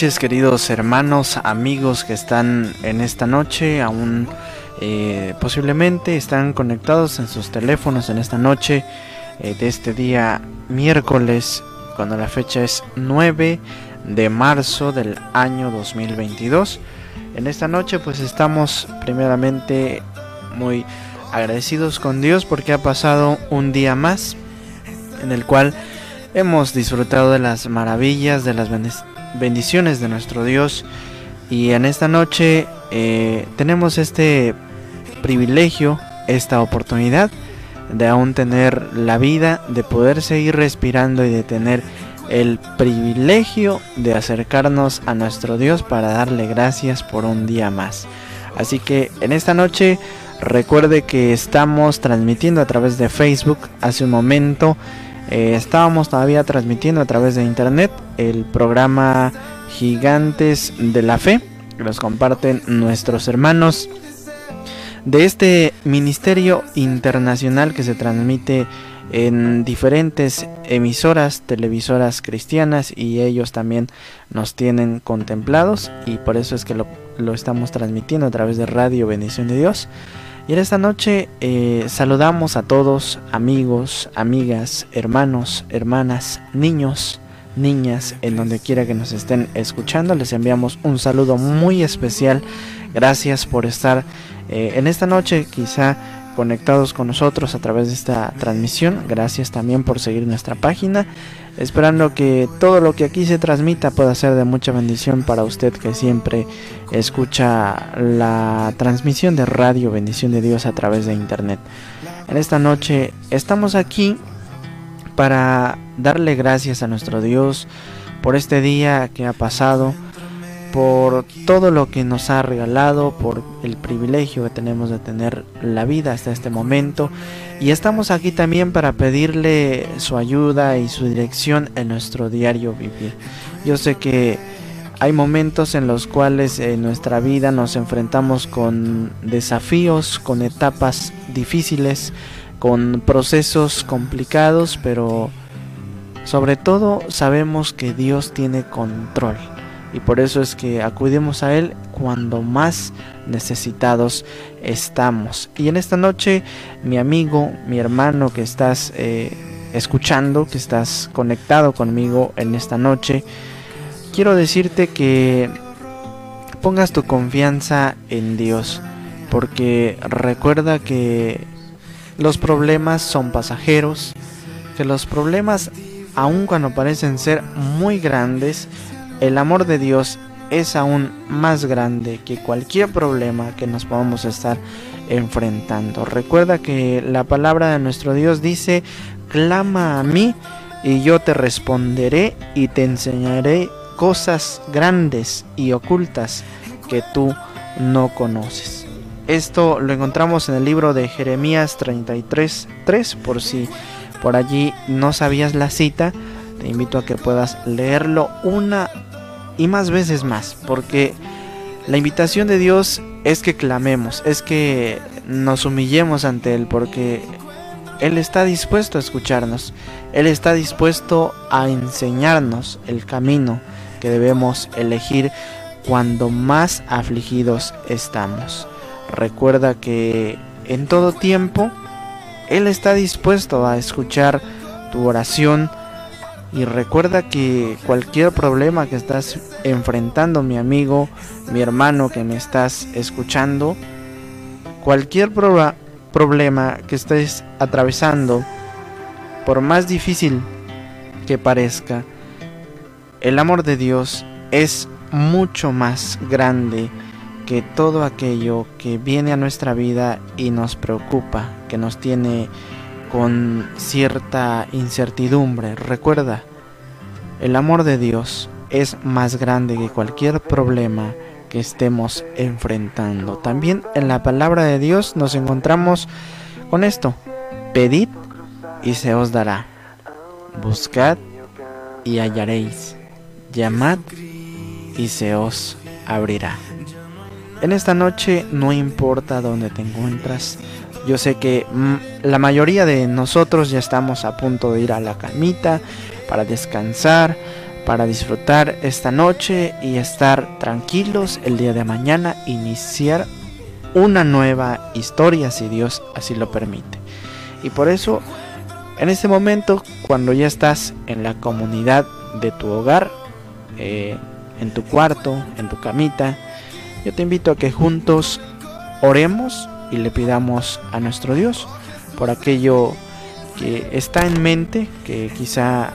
queridos hermanos, amigos que están en esta noche, aún eh, posiblemente están conectados en sus teléfonos en esta noche eh, de este día miércoles, cuando la fecha es 9 de marzo del año 2022. En esta noche pues estamos primeramente muy agradecidos con Dios porque ha pasado un día más en el cual hemos disfrutado de las maravillas, de las bendiciones bendiciones de nuestro Dios y en esta noche eh, tenemos este privilegio, esta oportunidad de aún tener la vida, de poder seguir respirando y de tener el privilegio de acercarnos a nuestro Dios para darle gracias por un día más. Así que en esta noche recuerde que estamos transmitiendo a través de Facebook hace un momento. Eh, estábamos todavía transmitiendo a través de internet el programa Gigantes de la Fe, que los comparten nuestros hermanos de este ministerio internacional que se transmite en diferentes emisoras, televisoras cristianas y ellos también nos tienen contemplados y por eso es que lo, lo estamos transmitiendo a través de Radio Bendición de Dios. Y en esta noche eh, saludamos a todos, amigos, amigas, hermanos, hermanas, niños, niñas, en donde quiera que nos estén escuchando. Les enviamos un saludo muy especial. Gracias por estar eh, en esta noche, quizá conectados con nosotros a través de esta transmisión. Gracias también por seguir nuestra página. Esperando que todo lo que aquí se transmita pueda ser de mucha bendición para usted que siempre escucha la transmisión de radio Bendición de Dios a través de internet. En esta noche estamos aquí para darle gracias a nuestro Dios por este día que ha pasado, por todo lo que nos ha regalado, por el privilegio que tenemos de tener la vida hasta este momento. Y estamos aquí también para pedirle su ayuda y su dirección en nuestro diario vivir. Yo sé que hay momentos en los cuales en nuestra vida nos enfrentamos con desafíos, con etapas difíciles, con procesos complicados, pero sobre todo sabemos que Dios tiene control y por eso es que acudimos a Él cuando más necesitados estamos. Y en esta noche, mi amigo, mi hermano que estás eh, escuchando, que estás conectado conmigo en esta noche, quiero decirte que pongas tu confianza en Dios, porque recuerda que los problemas son pasajeros, que los problemas, aun cuando parecen ser muy grandes, el amor de Dios es aún más grande que cualquier problema que nos podamos estar enfrentando. Recuerda que la palabra de nuestro Dios dice, clama a mí y yo te responderé y te enseñaré cosas grandes y ocultas que tú no conoces. Esto lo encontramos en el libro de Jeremías 33, 3, por si por allí no sabías la cita, te invito a que puedas leerlo una y más veces más, porque la invitación de Dios es que clamemos, es que nos humillemos ante Él, porque Él está dispuesto a escucharnos, Él está dispuesto a enseñarnos el camino que debemos elegir cuando más afligidos estamos. Recuerda que en todo tiempo Él está dispuesto a escuchar tu oración, y recuerda que cualquier problema que estás enfrentando, mi amigo, mi hermano que me estás escuchando, cualquier problema que estés atravesando, por más difícil que parezca, el amor de Dios es mucho más grande que todo aquello que viene a nuestra vida y nos preocupa, que nos tiene con cierta incertidumbre. Recuerda, el amor de Dios es más grande que cualquier problema que estemos enfrentando. También en la palabra de Dios nos encontramos con esto, pedid y se os dará. Buscad y hallaréis. Llamad y se os abrirá. En esta noche no importa dónde te encuentras. Yo sé que mm, la mayoría de nosotros ya estamos a punto de ir a la camita para descansar, para disfrutar esta noche y estar tranquilos el día de mañana, iniciar una nueva historia si Dios así lo permite. Y por eso, en este momento, cuando ya estás en la comunidad de tu hogar, eh, en tu cuarto, en tu camita, yo te invito a que juntos oremos y le pidamos a nuestro Dios por aquello que está en mente, que quizá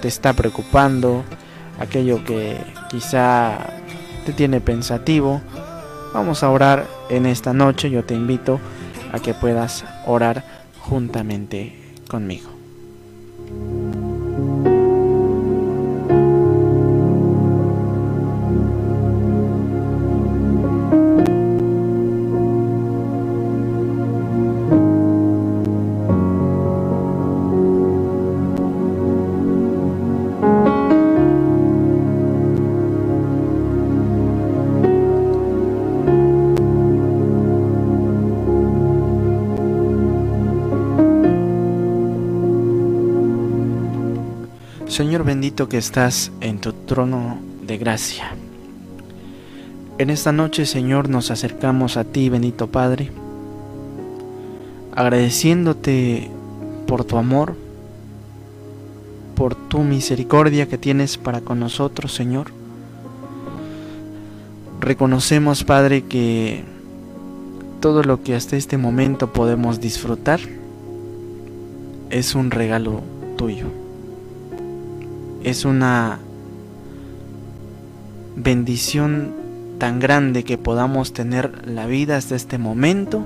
te está preocupando, aquello que quizá te tiene pensativo. Vamos a orar en esta noche, yo te invito a que puedas orar juntamente conmigo. Señor bendito que estás en tu trono de gracia. En esta noche, Señor, nos acercamos a ti, bendito Padre, agradeciéndote por tu amor, por tu misericordia que tienes para con nosotros, Señor. Reconocemos, Padre, que todo lo que hasta este momento podemos disfrutar es un regalo tuyo es una bendición tan grande que podamos tener la vida hasta este momento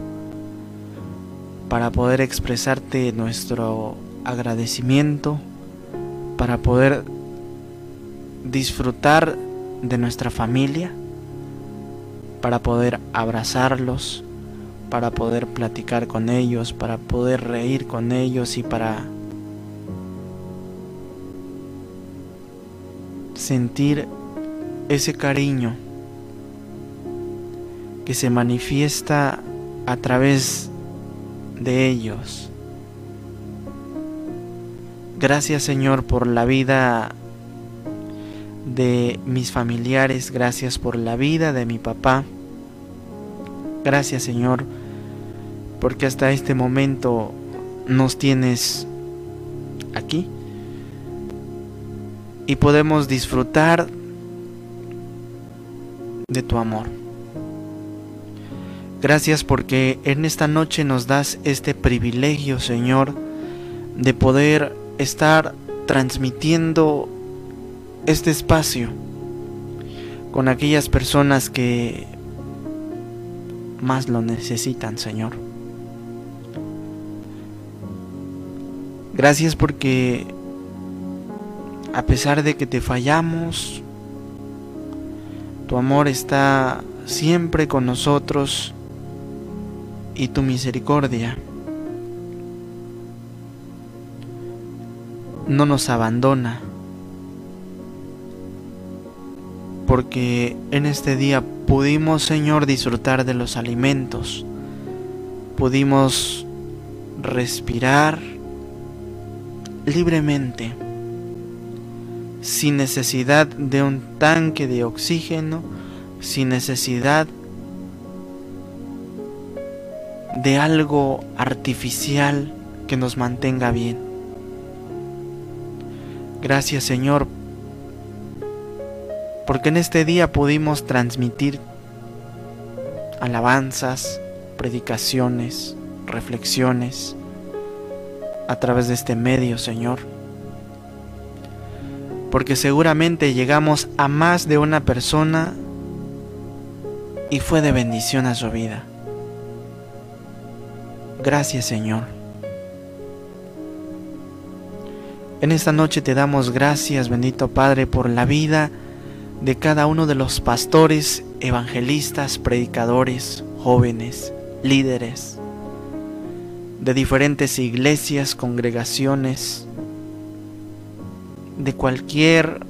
para poder expresarte nuestro agradecimiento, para poder disfrutar de nuestra familia, para poder abrazarlos, para poder platicar con ellos, para poder reír con ellos y para sentir ese cariño que se manifiesta a través de ellos. Gracias Señor por la vida de mis familiares, gracias por la vida de mi papá. Gracias Señor porque hasta este momento nos tienes aquí y podemos disfrutar de tu amor. Gracias porque en esta noche nos das este privilegio, Señor, de poder estar transmitiendo este espacio con aquellas personas que más lo necesitan, Señor. Gracias porque a pesar de que te fallamos, tu amor está siempre con nosotros y tu misericordia no nos abandona. Porque en este día pudimos, Señor, disfrutar de los alimentos. Pudimos respirar libremente sin necesidad de un tanque de oxígeno, sin necesidad de algo artificial que nos mantenga bien. Gracias Señor, porque en este día pudimos transmitir alabanzas, predicaciones, reflexiones a través de este medio, Señor porque seguramente llegamos a más de una persona y fue de bendición a su vida. Gracias Señor. En esta noche te damos gracias, bendito Padre, por la vida de cada uno de los pastores, evangelistas, predicadores, jóvenes, líderes de diferentes iglesias, congregaciones, de cualquier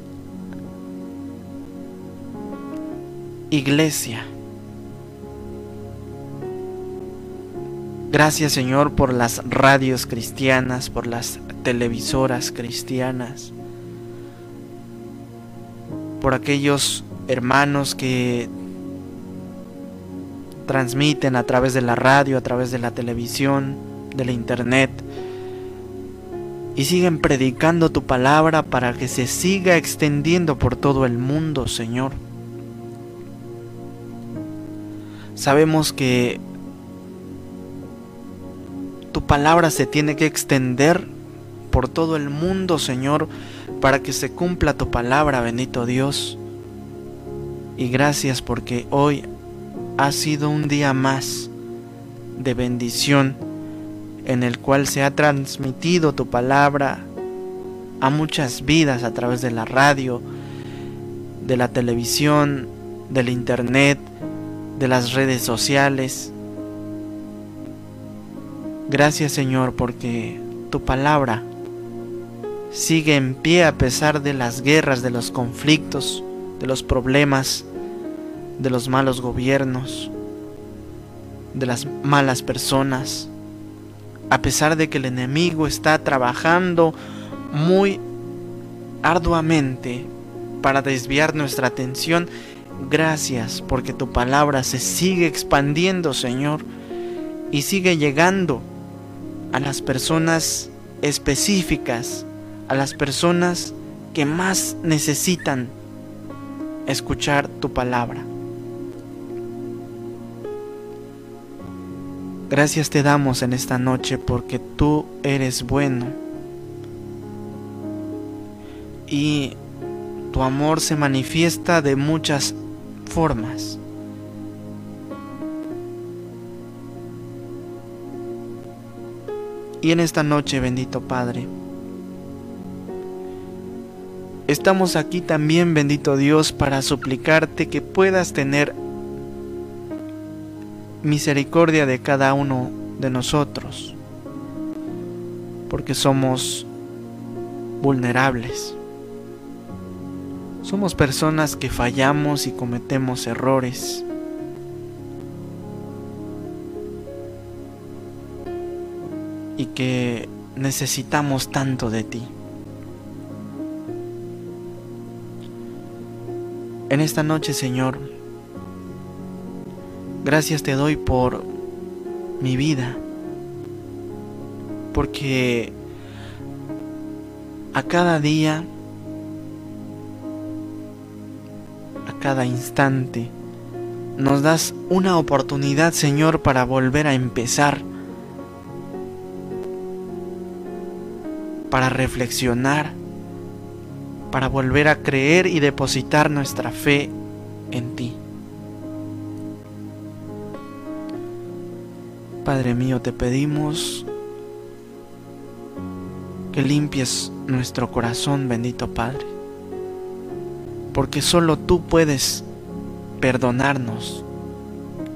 iglesia. Gracias Señor por las radios cristianas, por las televisoras cristianas, por aquellos hermanos que transmiten a través de la radio, a través de la televisión, de la internet, y siguen predicando tu palabra para que se siga extendiendo por todo el mundo, Señor. Sabemos que tu palabra se tiene que extender por todo el mundo, Señor, para que se cumpla tu palabra, bendito Dios. Y gracias porque hoy ha sido un día más de bendición en el cual se ha transmitido tu palabra a muchas vidas a través de la radio, de la televisión, del internet, de las redes sociales. Gracias Señor porque tu palabra sigue en pie a pesar de las guerras, de los conflictos, de los problemas, de los malos gobiernos, de las malas personas. A pesar de que el enemigo está trabajando muy arduamente para desviar nuestra atención, gracias porque tu palabra se sigue expandiendo, Señor, y sigue llegando a las personas específicas, a las personas que más necesitan escuchar tu palabra. Gracias te damos en esta noche porque tú eres bueno y tu amor se manifiesta de muchas formas. Y en esta noche, bendito Padre, estamos aquí también, bendito Dios, para suplicarte que puedas tener misericordia de cada uno de nosotros, porque somos vulnerables. Somos personas que fallamos y cometemos errores. y que necesitamos tanto de ti. En esta noche, Señor, gracias te doy por mi vida, porque a cada día, a cada instante, nos das una oportunidad, Señor, para volver a empezar para reflexionar, para volver a creer y depositar nuestra fe en ti. Padre mío, te pedimos que limpies nuestro corazón, bendito Padre, porque solo tú puedes perdonarnos,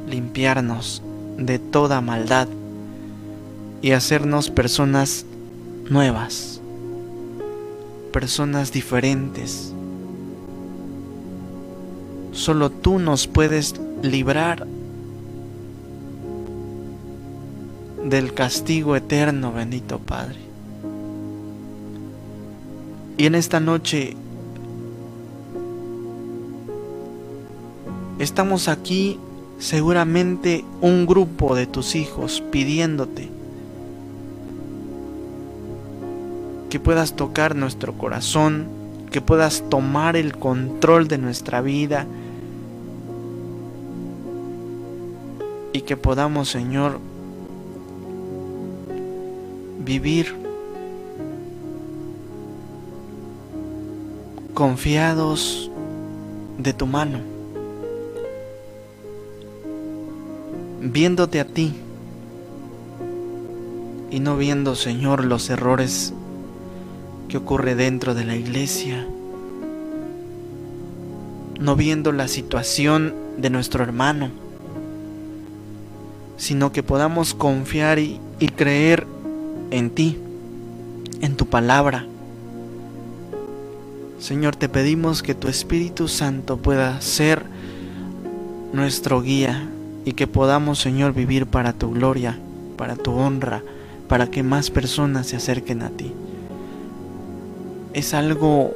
limpiarnos de toda maldad y hacernos personas nuevas, personas diferentes. Solo tú nos puedes librar del castigo eterno, bendito Padre. Y en esta noche estamos aquí seguramente un grupo de tus hijos pidiéndote que puedas tocar nuestro corazón, que puedas tomar el control de nuestra vida y que podamos, Señor, vivir confiados de tu mano, viéndote a ti y no viendo, Señor, los errores que ocurre dentro de la iglesia, no viendo la situación de nuestro hermano, sino que podamos confiar y y creer en ti, en tu palabra. Señor, te pedimos que tu Espíritu Santo pueda ser nuestro guía y que podamos, Señor, vivir para tu gloria, para tu honra, para que más personas se acerquen a ti. Es algo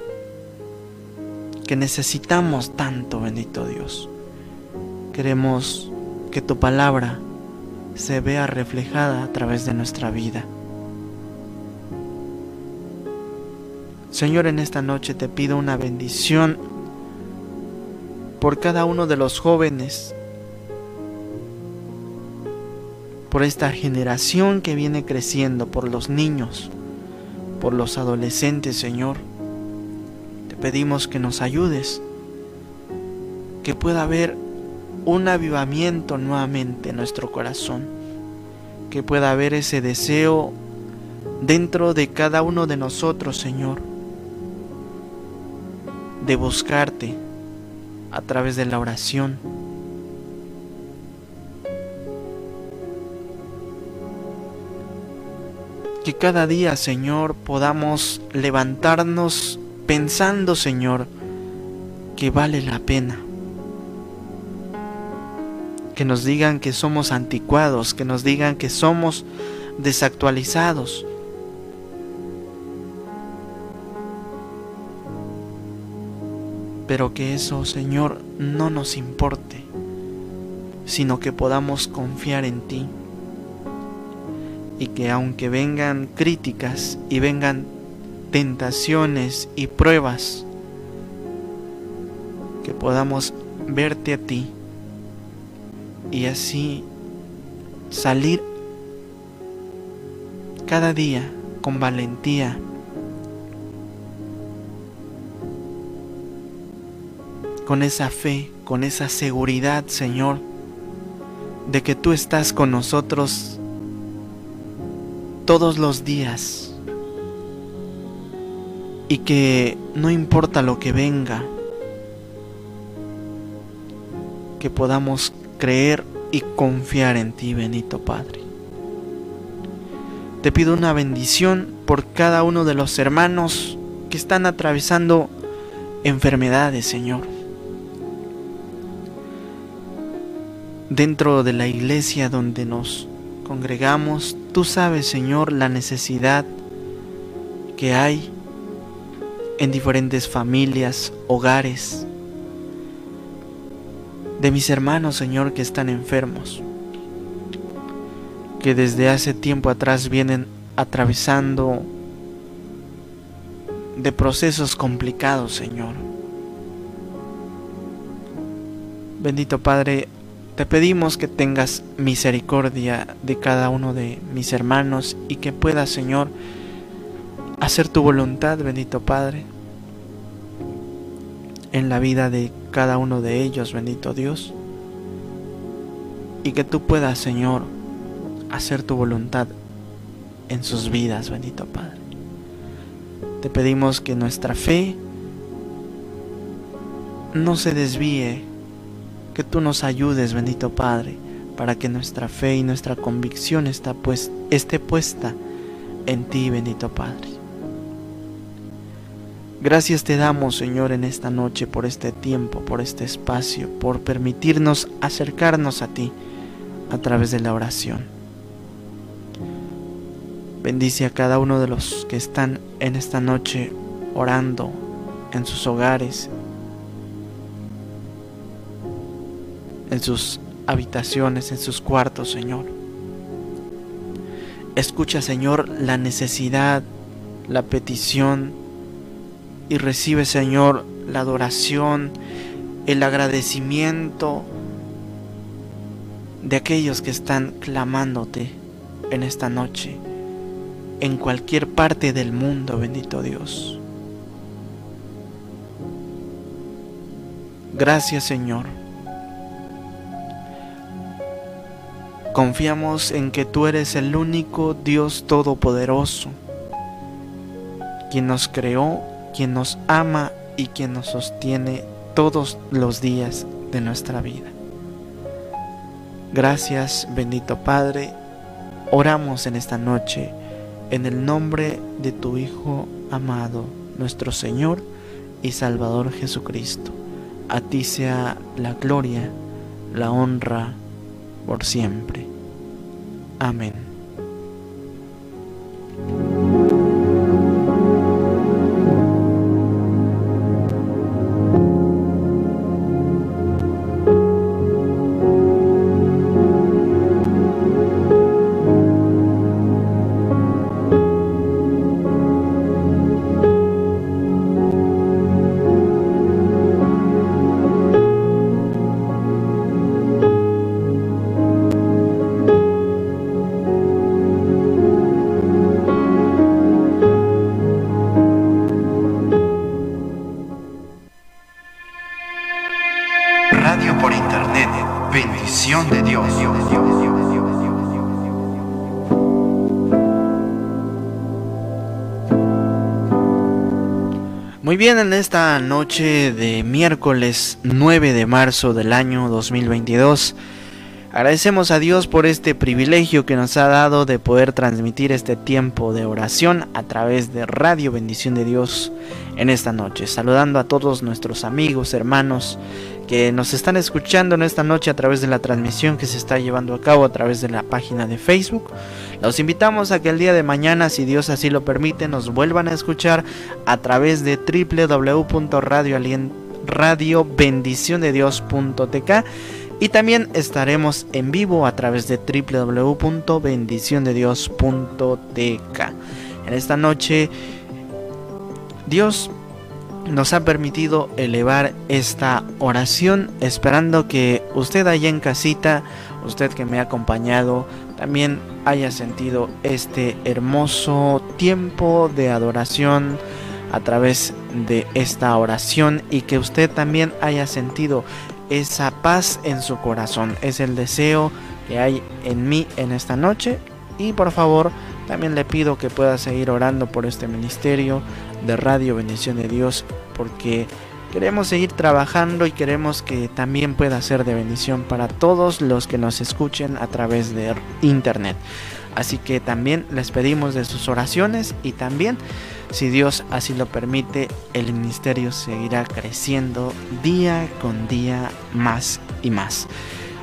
que necesitamos tanto, bendito Dios. Queremos que tu palabra se vea reflejada a través de nuestra vida. Señor, en esta noche te pido una bendición por cada uno de los jóvenes, por esta generación que viene creciendo, por los niños, por los adolescentes, Señor. Te pedimos que nos ayudes, que pueda haber un avivamiento nuevamente en nuestro corazón, que pueda haber ese deseo dentro de cada uno de nosotros, Señor, de buscarte a través de la oración. Que cada día, Señor, podamos levantarnos pensando, Señor, que vale la pena que nos digan que somos anticuados, que nos digan que somos desactualizados. Pero que eso, Señor, no nos importe, sino que podamos confiar en ti. Y que aunque vengan críticas y vengan tentaciones y pruebas, que podamos verte a ti y así salir cada día con valentía. Con esa fe, con esa seguridad, Señor, de que tú estás con nosotros todos los días y que no importa lo que venga, que podamos creer y confiar en ti, bendito Padre. Te pido una bendición por cada uno de los hermanos que están atravesando enfermedades, Señor. Dentro de la iglesia donde nos congregamos, tú sabes, Señor, la necesidad que hay en diferentes familias, hogares, de mis hermanos, Señor, que están enfermos, que desde hace tiempo atrás vienen atravesando de procesos complicados, Señor. Bendito Padre, te pedimos que tengas misericordia de cada uno de mis hermanos y que puedas, Señor, hacer tu voluntad, bendito Padre, en la vida de cada uno de ellos, bendito Dios. Y que tú puedas, Señor, hacer tu voluntad en sus vidas, bendito Padre. Te pedimos que nuestra fe no se desvíe, que tú nos ayudes, bendito Padre, para que nuestra fe y nuestra convicción pues, esté puesta en ti, bendito Padre. Gracias te damos, Señor, en esta noche por este tiempo, por este espacio, por permitirnos acercarnos a ti a través de la oración. Bendice a cada uno de los que están en esta noche orando en sus hogares, en sus habitaciones, en sus cuartos, Señor. Escucha, Señor, la necesidad, la petición, y recibe, Señor, la adoración, el agradecimiento de aquellos que están clamándote en esta noche, en cualquier parte del mundo, bendito Dios. Gracias, Señor. Confiamos en que tú eres el único Dios todopoderoso, quien nos creó quien nos ama y quien nos sostiene todos los días de nuestra vida. Gracias, bendito Padre, Oramos en esta noche en el nombre de tu Hijo amado, nuestro Señor y Salvador Jesucristo. A ti sea la gloria, la honra por siempre. Amén. Bien, en esta noche de miércoles 9 de marzo del año 2022, agradecemos a Dios por este privilegio que nos ha dado de poder transmitir este tiempo de oración a través de Radio Bendición de Dios en esta noche. Saludando a todos nuestros amigos, hermanos que nos están escuchando en esta noche a través de la transmisión que se está llevando a cabo a través de la página de Facebook. Los invitamos a que el día de mañana, si Dios así lo permite, nos vuelvan a escuchar a través de www.radiobendiciondedios.tk y también estaremos en vivo a través de www.bendiciondedios.tk. En esta noche, Dios nos ha permitido elevar esta oración esperando que usted allá en casita, usted que me ha acompañado, también haya sentido este hermoso tiempo de adoración a través de esta oración y que usted también haya sentido esa paz en su corazón. Es el deseo que hay en mí en esta noche y por favor también le pido que pueda seguir orando por este ministerio de Radio Bendición de Dios porque queremos seguir trabajando y queremos que también pueda ser de bendición para todos los que nos escuchen a través de internet. Así que también les pedimos de sus oraciones y también, si Dios así lo permite, el ministerio seguirá creciendo día con día más y más.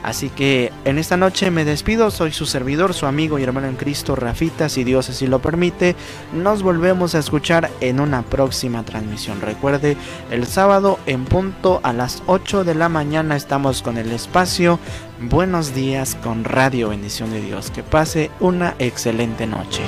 Así que en esta noche me despido, soy su servidor, su amigo y hermano en Cristo, Rafita, si Dios así lo permite, nos volvemos a escuchar en una próxima transmisión. Recuerde, el sábado en punto a las 8 de la mañana estamos con el espacio Buenos días con Radio Bendición de Dios. Que pase una excelente noche.